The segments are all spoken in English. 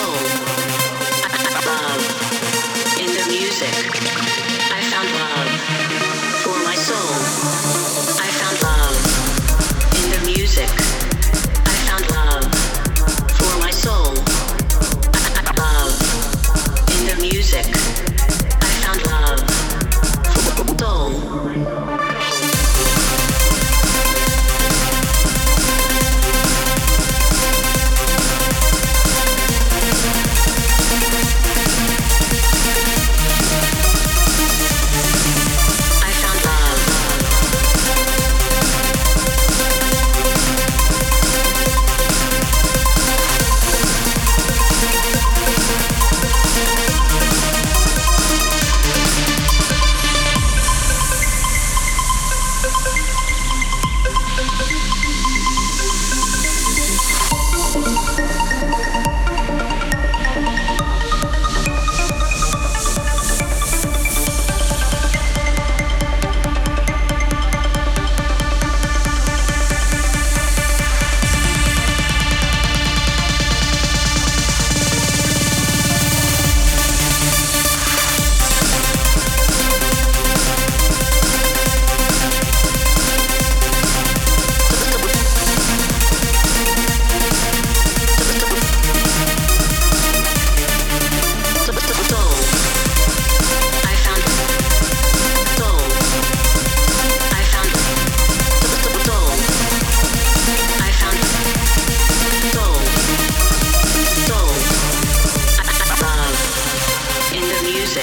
soul. In the music.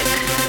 music.